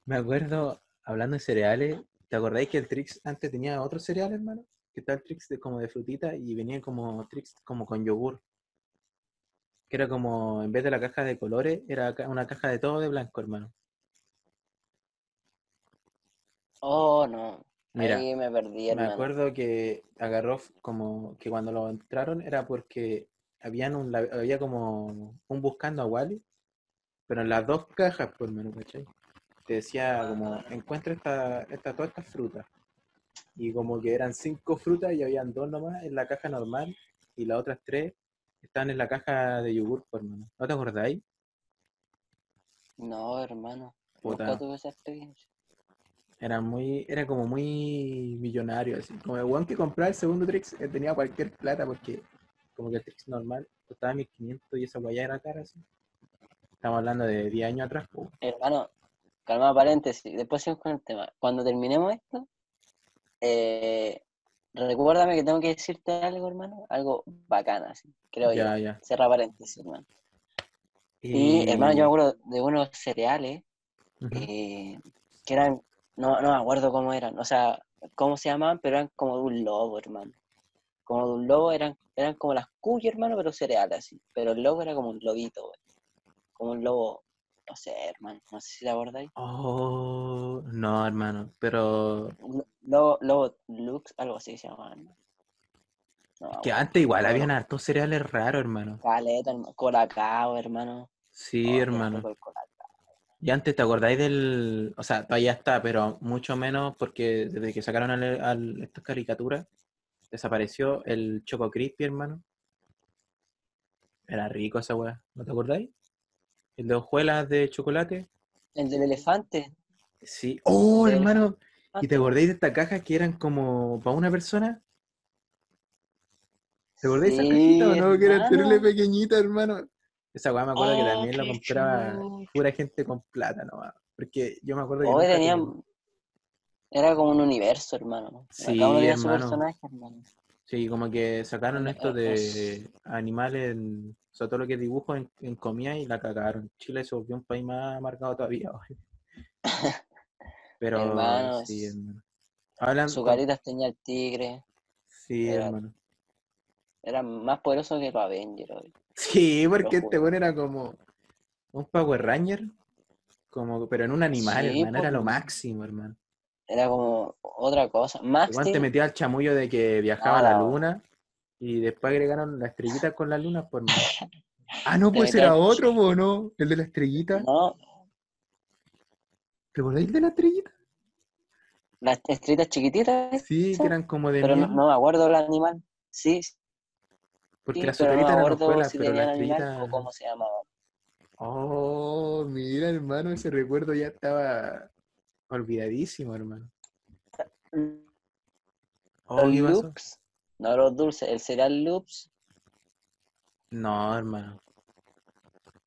me acuerdo, hablando de cereales, ¿te acordáis que el Trix antes tenía otro cereal, hermano? Que el Trix de, como de frutita y venía como Trix como con yogur. Que era como, en vez de la caja de colores, era una caja de todo de blanco, hermano. Oh, no. Mira, Ahí me perdí, me hermano. acuerdo que agarró como que cuando lo entraron era porque habían un, había como un buscando a Wally, pero en las dos cajas, por menos, ¿cachai? Te decía como, encuentra esta, esta, todas estas frutas. Y como que eran cinco frutas y habían dos nomás en la caja normal y las otras tres estaban en la caja de yogur, por menos. ¿No te acordáis? No, hermano. Puta. Nunca tuve esa experiencia. Era muy, era como muy millonario, así. Como el weón que compraba el segundo Trix eh, tenía cualquier plata porque como que el Trix normal costaba 1500 y esa guaya era cara, así. Estamos hablando de 10 años atrás. Hermano, calma paréntesis. Después seguimos con el tema. Cuando terminemos esto, eh, recuérdame que tengo que decirte algo, hermano. Algo bacana, así. Creo yo. Ya, ya. Cierra paréntesis, hermano. Y, hermano, yo me acuerdo de unos cereales eh, que eran, no, no me acuerdo cómo eran, o sea, cómo se llamaban, pero eran como de un lobo, hermano. Como de un lobo, eran, eran como las cuyas, hermano, pero cereales así. Pero el lobo era como un lobito, güey. Como un lobo, no sé, hermano, no sé si te acordáis. Oh, no, hermano, pero Lobo, lobo Lux, algo así se. No, me que antes igual Bueno. habían hartos cereales raros, hermano. Caleta, hermano. Colacao, hermano. Sí, Oh, hermano. Y antes te acordáis del, o sea, todavía está, pero mucho menos porque desde que sacaron al, al- estas caricaturas, desapareció el Choco Crispy, hermano. Era rico esa weá, ¿no te acordáis? El de hojuelas de chocolate. El del elefante. Sí. Oh, hermano. ¿Y te acordáis de estas cajas que eran como para una persona? ¿Te acordáis de esa Sí, cajita o no? Que era hermano. terrible pequeñita, hermano. Esa weá me acuerdo que Oh, también la compraba pura gente con plata nomás. Porque yo me acuerdo que Hoy tenían. tuve. Era como un universo, hermano. Sí, Cada uno tenía su hermano. personaje, hermano. Sí, como que sacaron esto de animales, en- o sea, todo lo que es dibujo en, en comida y la cagaron. Chile se volvió un país más marcado todavía. hoy. Pero Hermano, sí, hermano. Hablan Su carita tenía el tigre. Sí, era- hermano. Era más poderoso que los Avengers. hoy. Sí, porque este bueno era como un Power Ranger, como, pero en un animal, Sí, hermano, era lo máximo, hermano. Era como otra cosa. Max Igual te metía al chamullo de que viajaba a Ah, la la- luna y después agregaron la estrellita con la luna, por Ah, no, pues era otro, po, ¿no? El de la estrellita. No, ¿Te acordáis de la estrellita? las estrellitas chiquititas, Sí, Sí, que eran como de pero no, no me acuerdo el animal. Sí, sí, porque las pero no me acuerdo si pero la animal estrellita. o cómo se llamaba. Oh, mira, hermano, ese recuerdo ya estaba olvidadísimo, hermano. Oh, loops, no los dulces, el cereal loops, No, hermano.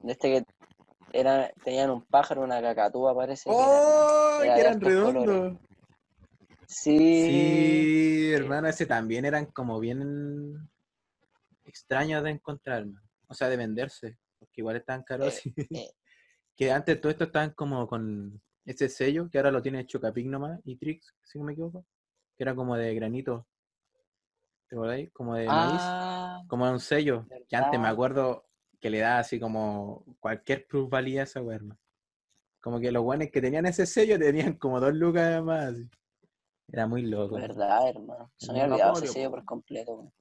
este que era, tenían un pájaro, una cacatúa, parece. que era. ¡Oh! era Que de eran redondos. Sí, Sí, hermano, ese también eran como bien extraños de encontrar, hermano. O sea, de venderse, porque igual estaban caros. Eh, eh. Que antes todo esto estaban como con ese sello, que ahora lo tiene Chocapic nomás, y Trix, si no me equivoco, que era como de granito. ¿Te acordáis? Como de maíz, Ah, como un sello, que antes me acuerdo que le daba así como cualquier plusvalía a esa weá, hermano. Como que los guanes que tenían ese sello tenían como dos lucas más. así. Era muy loco. verdad, hermano. Se me había olvidado ese sello po. por completo.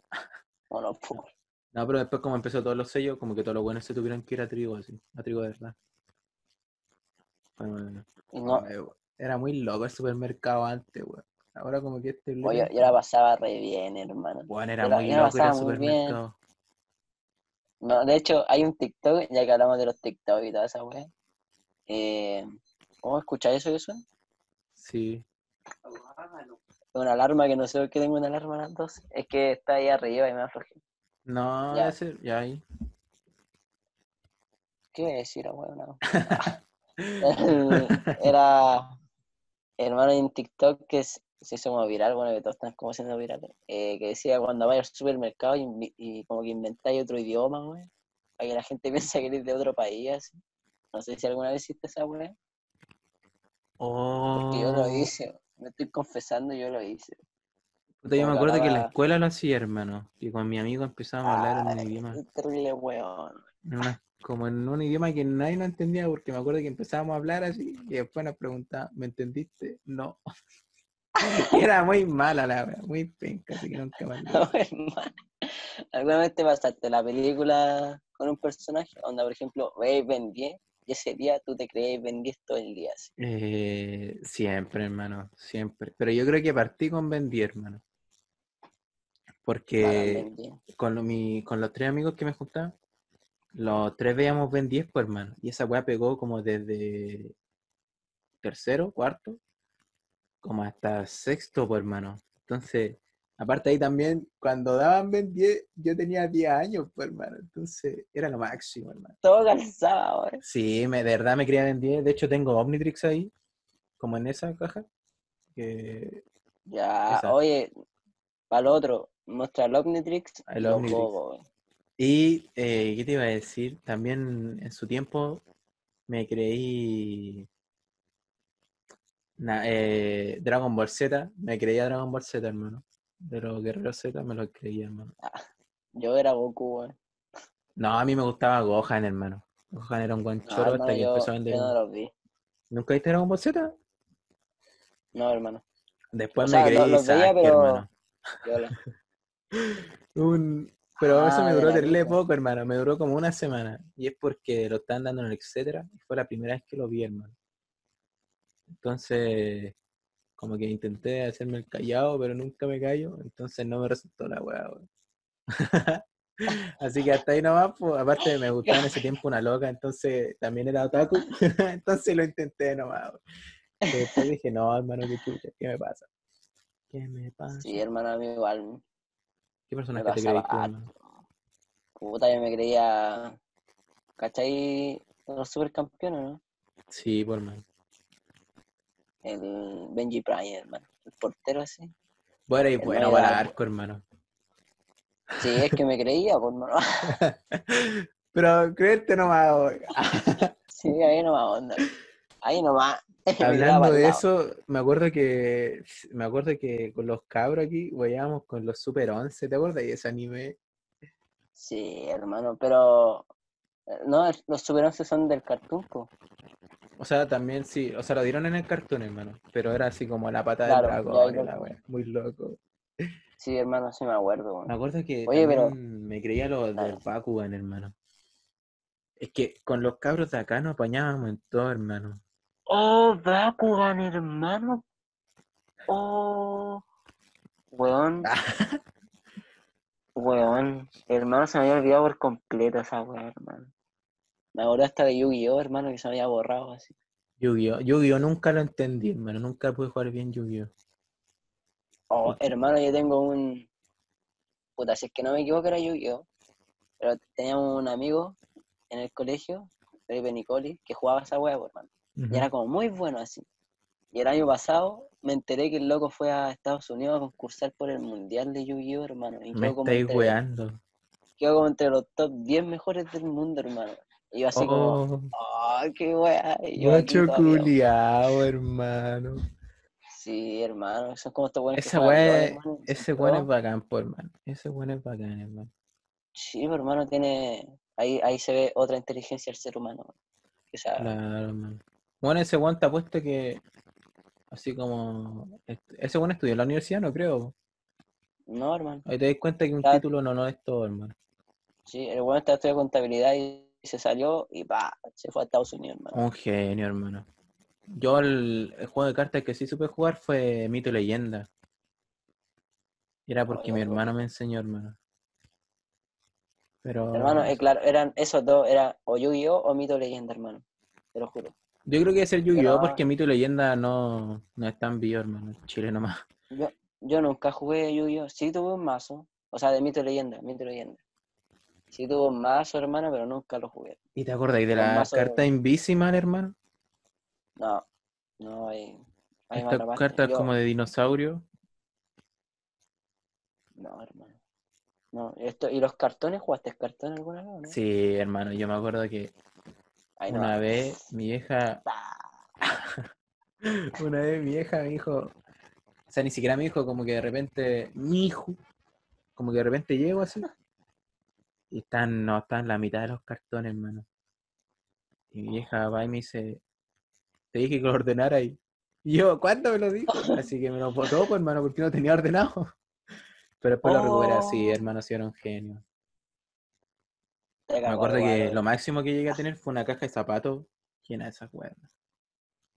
Monopolio. No, pero después como empezó todos los sellos, como que todos los buenos se tuvieron que ir a trigo, así, a trigo de verdad. No, eh, era muy loco el supermercado antes, weón. Ahora como que este Oye, yo la pasaba re bien, hermano. Bueno, era muy loco bien. supermercado. No, de hecho, hay un TikTok, ya que hablamos de los TikTok y toda esa weá. Eh, ¿Cómo escucháis eso que suena? Sí. Es una alarma que no sé por qué tengo una alarma a las dos. Es que está ahí arriba y me aflojé. No, Ya. ese, ya ahí. ¿Qué voy a decir, weón? No. Era hermano en TikTok que se hizo como viral, bueno, que todos están como siendo virales, eh, que decía cuando vayas al supermercado y, como que inventáis otro idioma, güey, para que la gente piense que eres de otro país, así. No sé si alguna vez hiciste esa weá, porque yo lo Oh. hice, me estoy confesando, yo lo hice. Puta, yo me acuerdo que en la escuela lo hacía, hermano. Y con mi amigo empezábamos a hablar en un idioma. terrible weón. En una- como en un idioma que nadie lo entendía, porque me acuerdo que empezábamos a hablar así y después nos preguntaban, ¿me entendiste? No. Era muy mala la wea, muy penca, así que nunca más. No, hermano. ¿Alguna vez te pasaste la película con un personaje? Onda, por ejemplo, veis Ben 10 y ese día tú te crees Ben 10 todo el día. así. Eh, siempre, hermano, siempre. Pero yo creo que partí con Ben 10, hermano. Porque Ben 10. con, mi- con los tres amigos que me juntaban, los tres veíamos Ben 10, pues, hermano. Y esa weá pegó como desde tercero, cuarto, como hasta sexto, pues, hermano. Entonces, aparte ahí también, cuando daban Ben 10, yo tenía 10 años, pues, hermano. Entonces, era lo máximo, hermano. Todo cansado, güey. Sí, me, de verdad me criaba Ben 10. De hecho, tengo Omnitrix ahí, como en esa caja. Que Ya, Esa. oye, para el otro, muestra el Omnitrix. El Omnitrix. Y, eh, ¿qué te iba a decir? También en su tiempo me creí na- eh, Dragon Ball Z, me creía Dragon Ball Z, hermano. De los guerreros Z me lo creía, hermano. Yo era Goku, güey. No, a mí me gustaba Gohan, hermano. Gohan era un buen No, hasta que yo, empezó a vender. yo no los vi. ¿Nunca viste Dragon Ball Z? No, hermano. Después O sea, me lo- creí veía, Sasuke, pero- hermano. Un... Pero eso Ah, me de duró terrible poco, hermano. Me duró como una semana. Y es porque lo estaban dando en el etcétera. Y fue la primera vez que lo vi, hermano. Entonces, como que intenté hacerme el callado, pero nunca me callo. Entonces no me resultó la weá, weón. Así que hasta ahí nomás, pues, aparte me gustaba en ese tiempo una loca, entonces también era otaku. entonces lo intenté nomás. Pero después dije, no, hermano, qué chucha, ¿qué me pasa? ¿Qué me pasa? Sí, hermano, a mí igual. ¿Qué personaje te crees tú? Puta, yo me creía. ¿Cachai? Los supercampeones, ¿no? Sí, por hermano. El Benji Prime, hermano. El portero así. Bueno, y El bueno para Arco. arco, hermano. Sí, es que me creía, por hermano. Pero creerte nomás. Sí, ahí nomás, onda. Ahí nomás. Me Hablando de eso, me acuerdo que me acuerdo que con los cabros aquí veíamos con los Super 11, ¿te acuerdas de ese anime? Sí, hermano, pero. eh, No, los Super 11 son del Cartoon. O sea, también sí, o sea, lo dieron en el cartón, hermano, pero era así como la pata Claro, del dragón y la wea, muy loco. Sí, hermano, sí me acuerdo, Me weón. acuerdo que Oye, pero- me creía lo del Claro. Bakugan, hermano. Es que con los cabros de acá nos apañábamos en todo, hermano. Oh, Bakugan, hermano. Oh. Weón. Weón. Hermano, se me había olvidado por completo esa weón, hermano. Me acordé hasta de Yu-Gi-Oh, hermano, que se me había borrado así. Yu-Gi-Oh! Yu-Gi-Oh! nunca lo entendí, hermano, nunca pude jugar bien Yu-Gi-Oh! Oh, hermano, yo tengo un. Puta, si es que no me equivoco, era Yu-Gi-Oh! Pero teníamos un amigo en el colegio, Felipe Nicoli, que jugaba esa weá, pues, Ujú. Y era como muy bueno así. Y el año pasado me enteré que el loco fue a Estados Unidos a concursar por el Mundial de Yu-Gi-Oh, hermano. Y Me como, estáis entre, weando. quedó como entre los top 10 mejores del mundo, hermano. Y yo así como, Oh, ¡oh, qué weá! Macho culiao, hermano. Sí, hermano, son como estos buenos Esa weá, ese weón es bacán, po, hermano. Ese weón es bacán, hermano. Sí, pero hermano, tiene. Ahí, ahí se ve otra inteligencia del ser humano. Que sea, Claro, hermano. Bueno, ese weón te apuesto que. Así como. Ese weón estudió en la universidad, no creo. No, hermano. Ahí te das cuenta que un título no, no es todo, hermano. Sí, el bueno está estudiando contabilidad y se salió y pa, se fue a Estados Unidos, hermano. Un genio, hermano. Yo el, el juego de cartas que sí supe jugar fue Mito y Leyenda. Y Era porque mi hermano me enseñó, hermano. Pero Hermano, eh, claro, eran esos dos, era o Yu-Gi-Oh o Mito Leyenda, hermano. Te lo juro. Yo creo que es el Yu-Gi-Oh! Porque Mito y Leyenda no, no es tan vivo, hermano. Chile nomás. Yo, yo nunca jugué Yu-Gi-Oh! Sí tuve un mazo. O sea, de Mito Leyenda, Mito Leyenda. Sí tuve un mazo, hermano, pero nunca lo jugué. ¿Y te acordáis de la mazo de- carta Invisimal, hermano? No, no, atrapaste. cartas Yo- como de dinosaurio. No, hermano. No, esto, ¿y los cartones? ¿Jugaste cartones alguna vez no? Sí, hermano, yo me acuerdo que No. una vez mi vieja, una vez mi vieja me dijo, o sea, ni siquiera me dijo, como que de repente, mi hijo, como que de repente llego así, y están, no, están la mitad de los cartones, hermano. Y mi vieja va y me dice, te dije que lo ordenara ahí. Y yo, ¿cuándo me lo dijo? Así que me lo botó, pues, hermano, porque no tenía ordenado. Pero después lo recuperé así, Oh. hermano, sí era un genio. Me acuerdo que lo máximo que llegué a tener fue una caja de zapatos llena de esas weas.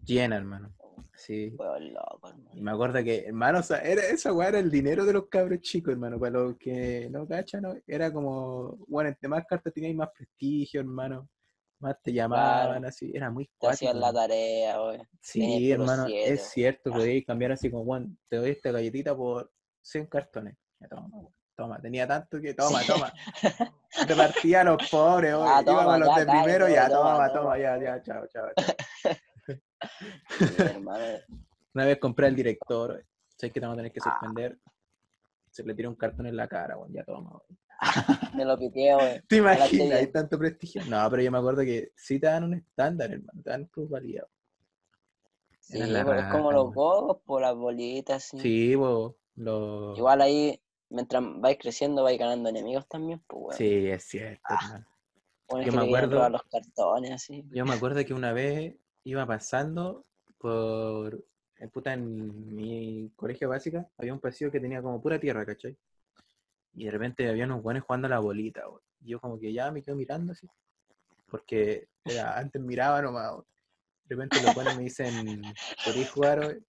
Llena, hermano. Sí. loco. Y me acuerdo que, hermano, o sea, era, esa wea era el dinero de los cabros chicos, hermano. Para los que no cachan, ¿no? era como, bueno, entre más cartas teníais más prestigio, hermano. Más te llamaban, Claro. así. Era muy cuático. hacían la tarea, weón. Sí, hermano, es cierto. Ah. Podíais cambiar así como, bueno, te doy esta galletita por 100 cartones. Ya, toma, toma. Tenía tanto que, toma, toma. Repartía a los pobres, oye, Ah, toma, íbamos los de primero, ya, toma, toma, ya, ya, chao, chao. chao. Una vez compré al director, sé que te vamos a tener que Ah. suspender. Se le tiró un cartón en la cara, weón, ya toma. weón. Me lo piteé, weón. ¿Te imaginas? Hay tanto prestigio. No, pero yo me acuerdo que sí te dan un estándar, hermano, te dan plusvalía. Sí, pero es como los gogos, por las bolitas, sí. Sí, lo... Igual ahí, mientras vais creciendo, vais ganando enemigos también, pues, weón. Sí, es cierto, hermano. Weones yo que me acuerdo- los cartones, así. Yo me acuerdo que una vez iba pasando por. En, puta, en mi colegio básica había un pasillo que tenía como pura tierra, ¿cachai? Y de repente había unos buenos jugando a la bolita, weón. Y yo como que ya me quedo mirando así. Porque era, antes miraba nomás. De repente los buenos me dicen, ¿queréis jugar hoy?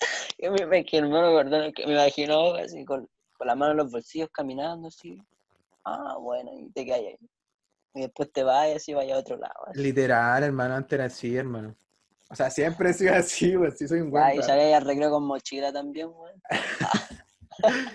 Yo me, me, me imagino así con, con la mano en los bolsillos caminando así. Ah, bueno, y te quedas ahí. Y después te vas y así vaya a otro lado. así. Literal, hermano, antes era así, hermano. O sea, siempre he sido así, weón. Sí soy un buen Ah, y raro. salía al recreo con mochila también, weón.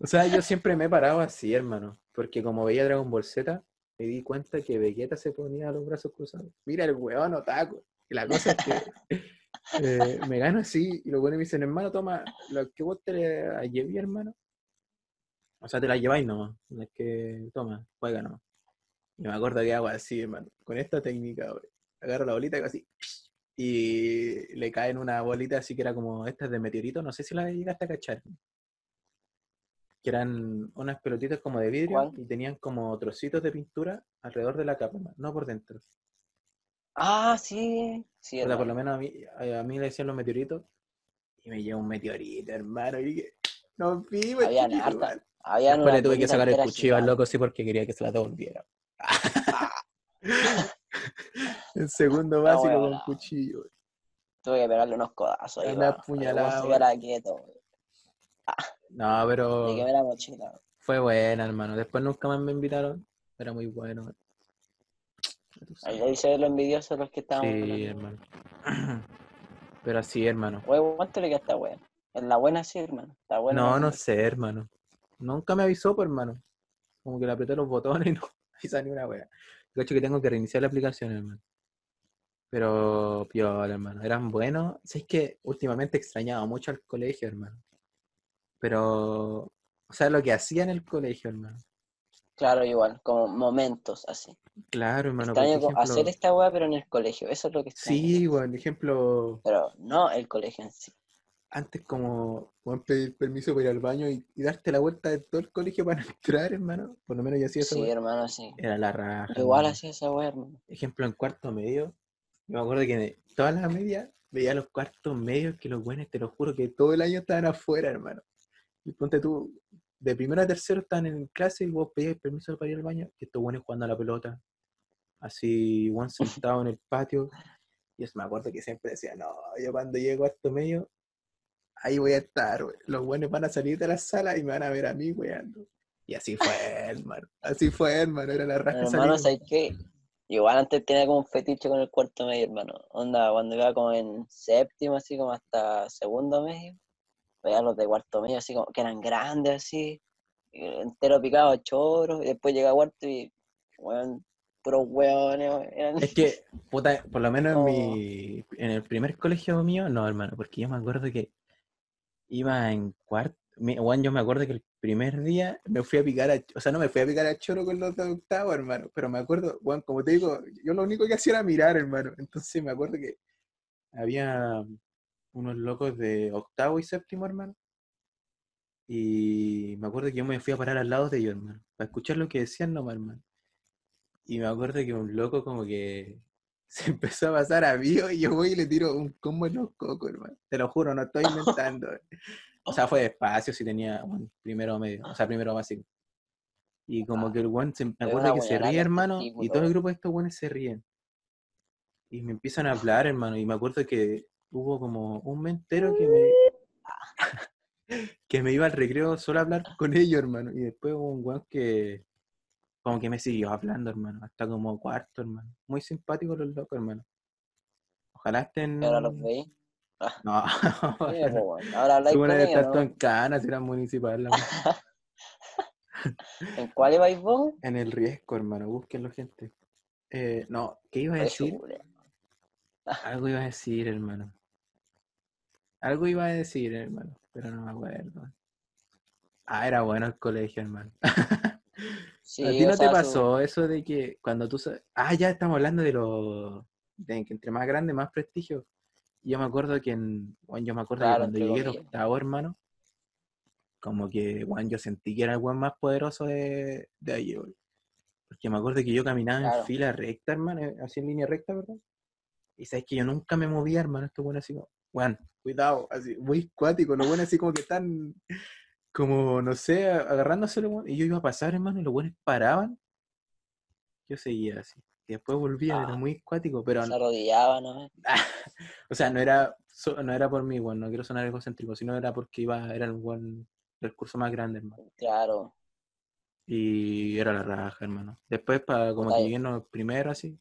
O sea, yo siempre me he parado así, hermano. Porque como veía Dragon Ball Z, me di cuenta que Vegeta se ponía los brazos cruzados. Mira el weón otaku. Y la cosa es que eh, me gano así y los buenos me dicen, hermano, toma, lo que vos te llevé, hermano. O sea, te la lleváis nomás. No es que, toma, juega nomás. Y me acuerdo que hago así, hermano. Con esta técnica, güey. Agarro la bolita y hago así. Y le caen una bolita así que era como estas de meteorito. No sé si la llegaste a cachar. Que eran unas pelotitas como de vidrio ¿Cuál? y tenían como trocitos de pintura alrededor de la capa, no por dentro. Ah, sí. Sí, O sea, por lo menos a mí, a, mí le decían los meteoritos y me lleva un meteorito, hermano. Y dije, no vi, Habían chiquito, harta. Man". Habían Después le tuve que sacar el cuchillo al loco, sí, porque quería que se la devolviera. en segundo básico con cuchillo. Tuve que pegarle unos codazos ahí, el quieto, weón. No, pero Le quemé la mochila. weón. fue buena, hermano. Después nunca más me invitaron. Era muy bueno. Ahí, se ve lo envidioso los que estaban. Sí, hermano. Pero así, hermano. ¿cuánto le queda a esta? En la buena sí, hermano. Está buena. no, no sé, hermano. Nunca me avisó, pues, hermano. Como que le apreté los botones y no avisa ni una wea. De hecho que tengo que reiniciar la aplicación, hermano. Pero, piola, hermano. Eran buenos. Si es que últimamente extrañaba mucho al colegio, hermano. Pero, o sea, lo que hacía en el colegio, hermano. Claro, igual, como momentos así. Claro, hermano. Extraño hacer esta weá, pero en el colegio. Eso es lo que extraño. Sí, bueno, ejemplo, Pero no el colegio en sí. Antes como pedir permiso para ir al baño y, y darte la vuelta de todo el colegio para entrar, hermano. Por lo menos yo hacía eso. Sí, hermano, sí. Era la raja. Yo igual hacía esa weá, hermano. ejemplo, en cuarto medio, yo me acuerdo que todas las medias veía los cuartos medios que los buenos, te lo juro, que todo el año estaban afuera, hermano. Y ponte tú, de primero a tercero están en clase y vos pedías permiso para ir al baño, y estos buenos jugando a la pelota, así, Juan sentado en el patio, Yo me acuerdo que siempre decía, no, yo cuando llego a esto medio, ahí voy a estar, güey. Los buenos van a salir de la sala y me van a ver a mí, weando. Y así fue, hermano. Así fue, hermano. Era la raja Hermano. ¿sabes qué? Igual antes tenía como un fetiche con el cuarto medio, hermano. Onda, cuando iba como en séptimo, así como hasta segundo medio, veía los de cuarto medio, así como que eran grandes, así, entero picado, choros, y después llega a cuarto y, weón, puros weones, weón, eran- Es que, puta, por lo menos en mi, en el primer colegio mío, no, hermano, porque yo me acuerdo que iba en cuarto, weón, yo me acuerdo que el primer día me fui a picar a, o sea, no me fui a picar a choro con los de octavo, hermano, pero me acuerdo, weón, como te digo, yo lo único que hacía era mirar, hermano, entonces me acuerdo que había unos locos de octavo y séptimo, hermano, y me acuerdo que yo me fui a parar al lado de ellos, hermano, para escuchar lo que decían nomás, hermano. Y me acuerdo que un loco como que se empezó a pasar a mí y yo voy y le tiro un combo en los cocos, hermano. Te lo juro, no estoy inventando. O sea, fue despacio si tenía bueno, primero medio, o sea, primero básico. Y como que el weón, se, me Pero acuerdo que se ríe, hermano, y todo el grupo de estos weones se ríen. Y me empiezan a hablar, hermano, y me acuerdo que hubo como un mes entero que me... que me iba al recreo solo a hablar con ellos, hermano. Y después hubo un weón que como que me siguió hablando, hermano, hasta como cuarto, hermano. Muy simpáticos los locos, hermano. Ojalá estén... ahora los veis. No, Sí, pues. Ahora habláis con ellos, ¿no? en canas, era municipal. ¿En cuál ibais vos? en el riesgo, hermano, búsquenlo, gente. Eh, no, ¿qué iba a decir? Algo iba a decir, hermano. Algo iba a decir, hermano, pero no me acuerdo. Ah, era bueno el colegio, hermano. Sí, ¿A ti no te su- pasó eso de que cuando tú... Ah, ya estamos hablando de lo... De que entre más grande, más prestigio. Yo me acuerdo que en... Bueno, yo me acuerdo Claro, que cuando llegué comillas. octavo, hermano, como que, bueno, yo sentí que era el weón más poderoso de, de ahí, weón. Porque me acuerdo que yo caminaba Claro. en fila recta, hermano, eh, así en línea recta, ¿verdad? Y sabes que yo nunca me movía, hermano, esto bueno así como, weón, cuidado, así, muy cuático, lo bueno así como que están, como, no sé, a- agarrándose, weón, y yo iba a pasar, hermano, y los buenos paraban, yo seguía así. Y después volvía, era Ah. muy cuático, pero, se arrodillaban, ¿no? o sea, no era, no era por mí, weón, no quiero sonar egocéntrico, sino era porque iba, era el buen, el curso más grande, hermano. Claro. Y era la raja, hermano. Después, para como que llegué primeros, así.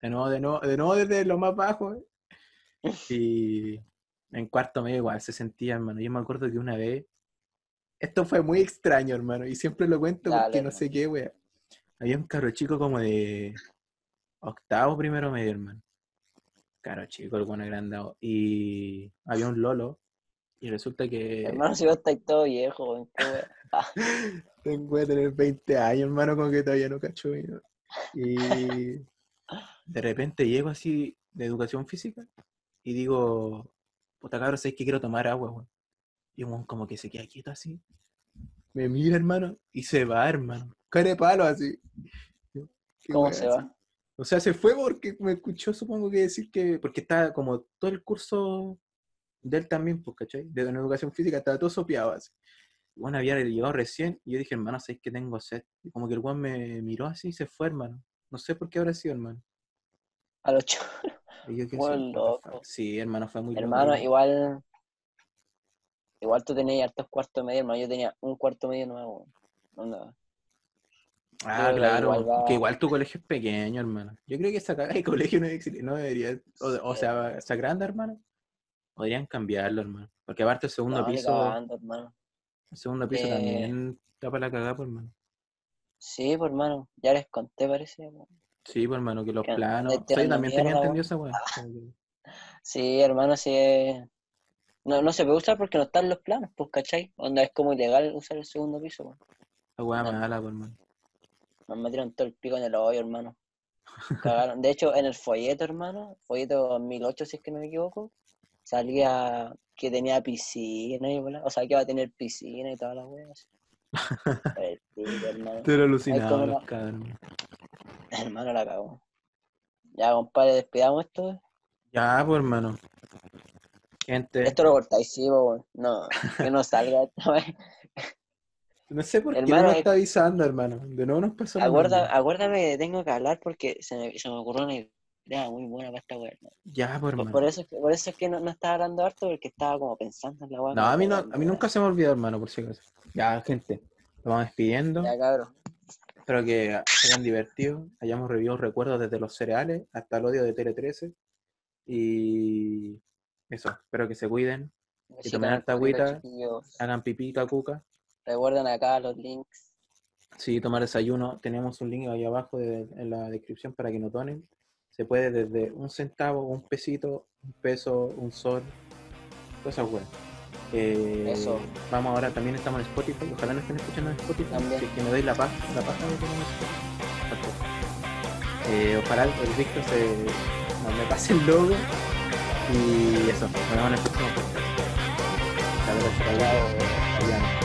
De nuevo, de nuevo, de nuevo desde lo más bajo. ¿eh? Y en cuarto medio igual se sentía, hermano. Yo me acuerdo que una vez. Esto fue muy extraño, hermano. Y siempre lo cuento Dale, porque no hermano. sé qué, wea. Había un caro chico como de octavo primero medio, hermano. Caro chico, el bueno agrandado. Y había un Lolo. Y resulta que. Hermano, si vos estáis todo viejo. Ah, Tengo que tener 20 años, hermano, como que todavía no cacho bien. Y de repente llego así de educación física y digo, puta cabrón, ¿sabes que quiero tomar agua, weón? Y un weón como que se queda quieto así. Me mira, hermano, y se va, hermano. Cara de palo así. Yo, ¿qué ¿Cómo se así? va? O sea, se fue porque me escuchó, supongo que decir que. Porque está como todo el curso de él también, pues, ¿cachai? De en educación física, estaba todo sopeado así. Bueno, había llegado recién y yo dije, hermano, ¿sabes que tengo sed? Y como que el weón me miró así y se fue, hermano. No sé por qué habrá sido, hermano. A los the loco. Sí, hermano, fue muy Hermano, igual. Igual tú tenías hartos cuartos medio, hermano. Yo tenía un cuarto medio nuevo. Onda. Ah, claro, igual va- que igual tu colegio es pequeño, hermano. Yo creo que esa cagada de colegio no, no debería, o, sea, esa grande, hermano, podrían cambiarlo, hermano. Porque aparte el segundo No, piso, hermano. el segundo piso Eh, también está para la cagada, pues, hermano. Sí, pues hermano. Ya les conté, parece. Sí, pues, hermano, que los Que planos. O sea, yo tirando también tenía mierda, entendido weón. esa weá. Sí, hermano, sí. es- No, no se puede usar porque no están los planos, pues, ¿cachai? Onda es como ilegal usar el segundo piso, weón. La weá No. mala, pues, hermano. Nos metieron todo el pico en el hoyo, hermano. Cagaron. De hecho, en el folleto, hermano, folleto 2008, si es que no me equivoco, salía que tenía piscina y. O sea, que iba a tener piscina y todas las weas. El pico, hermano. Alucinado la- cabros. Hermano, la cagó. Ya, compadre, despidamos esto. Ya, pues, hermano. Gente, Esto lo cortáis, sí, weón. No, que no salga esta vez. no sé por qué no nos es- está avisando, hermano. De nuevo nos pasó lo Aguarda, que tengo que hablar porque se me, se me ocurrió una idea. Muy buena para esta weá. Ya, pues, Por, hermano. por eso es que, por eso es que no, no estaba hablando harto, porque estaba como pensando en la weá. No, a mí, no, a mí nunca se me olvidó, hermano, por si acaso. Ya, gente, nos vamos despidiendo. Ya, cabrón. Espero que se hayan divertido, hayamos revivido recuerdos desde los cereales hasta el odio de Tele 13. Y eso, espero que se cuiden, Besitos tomen harta agüita. hagan pipí, cacuca. Recuerden acá los links. Sí, tomar desayuno. Tenemos un link ahí abajo de- en la descripción para que nos donen. Se puede desde un centavo, un pesito, un peso, un sol, todas esas weas. Eh, Eso. Vamos ahora, también estamos en Spotify. Ojalá nos estén escuchando en Spotify. También. Que, que me doy la paz, la paz de Spotify. Eh, ojalá el Víctor se no, me pase el logo. Y eso, nos vemos en el próximo podcast. Chao,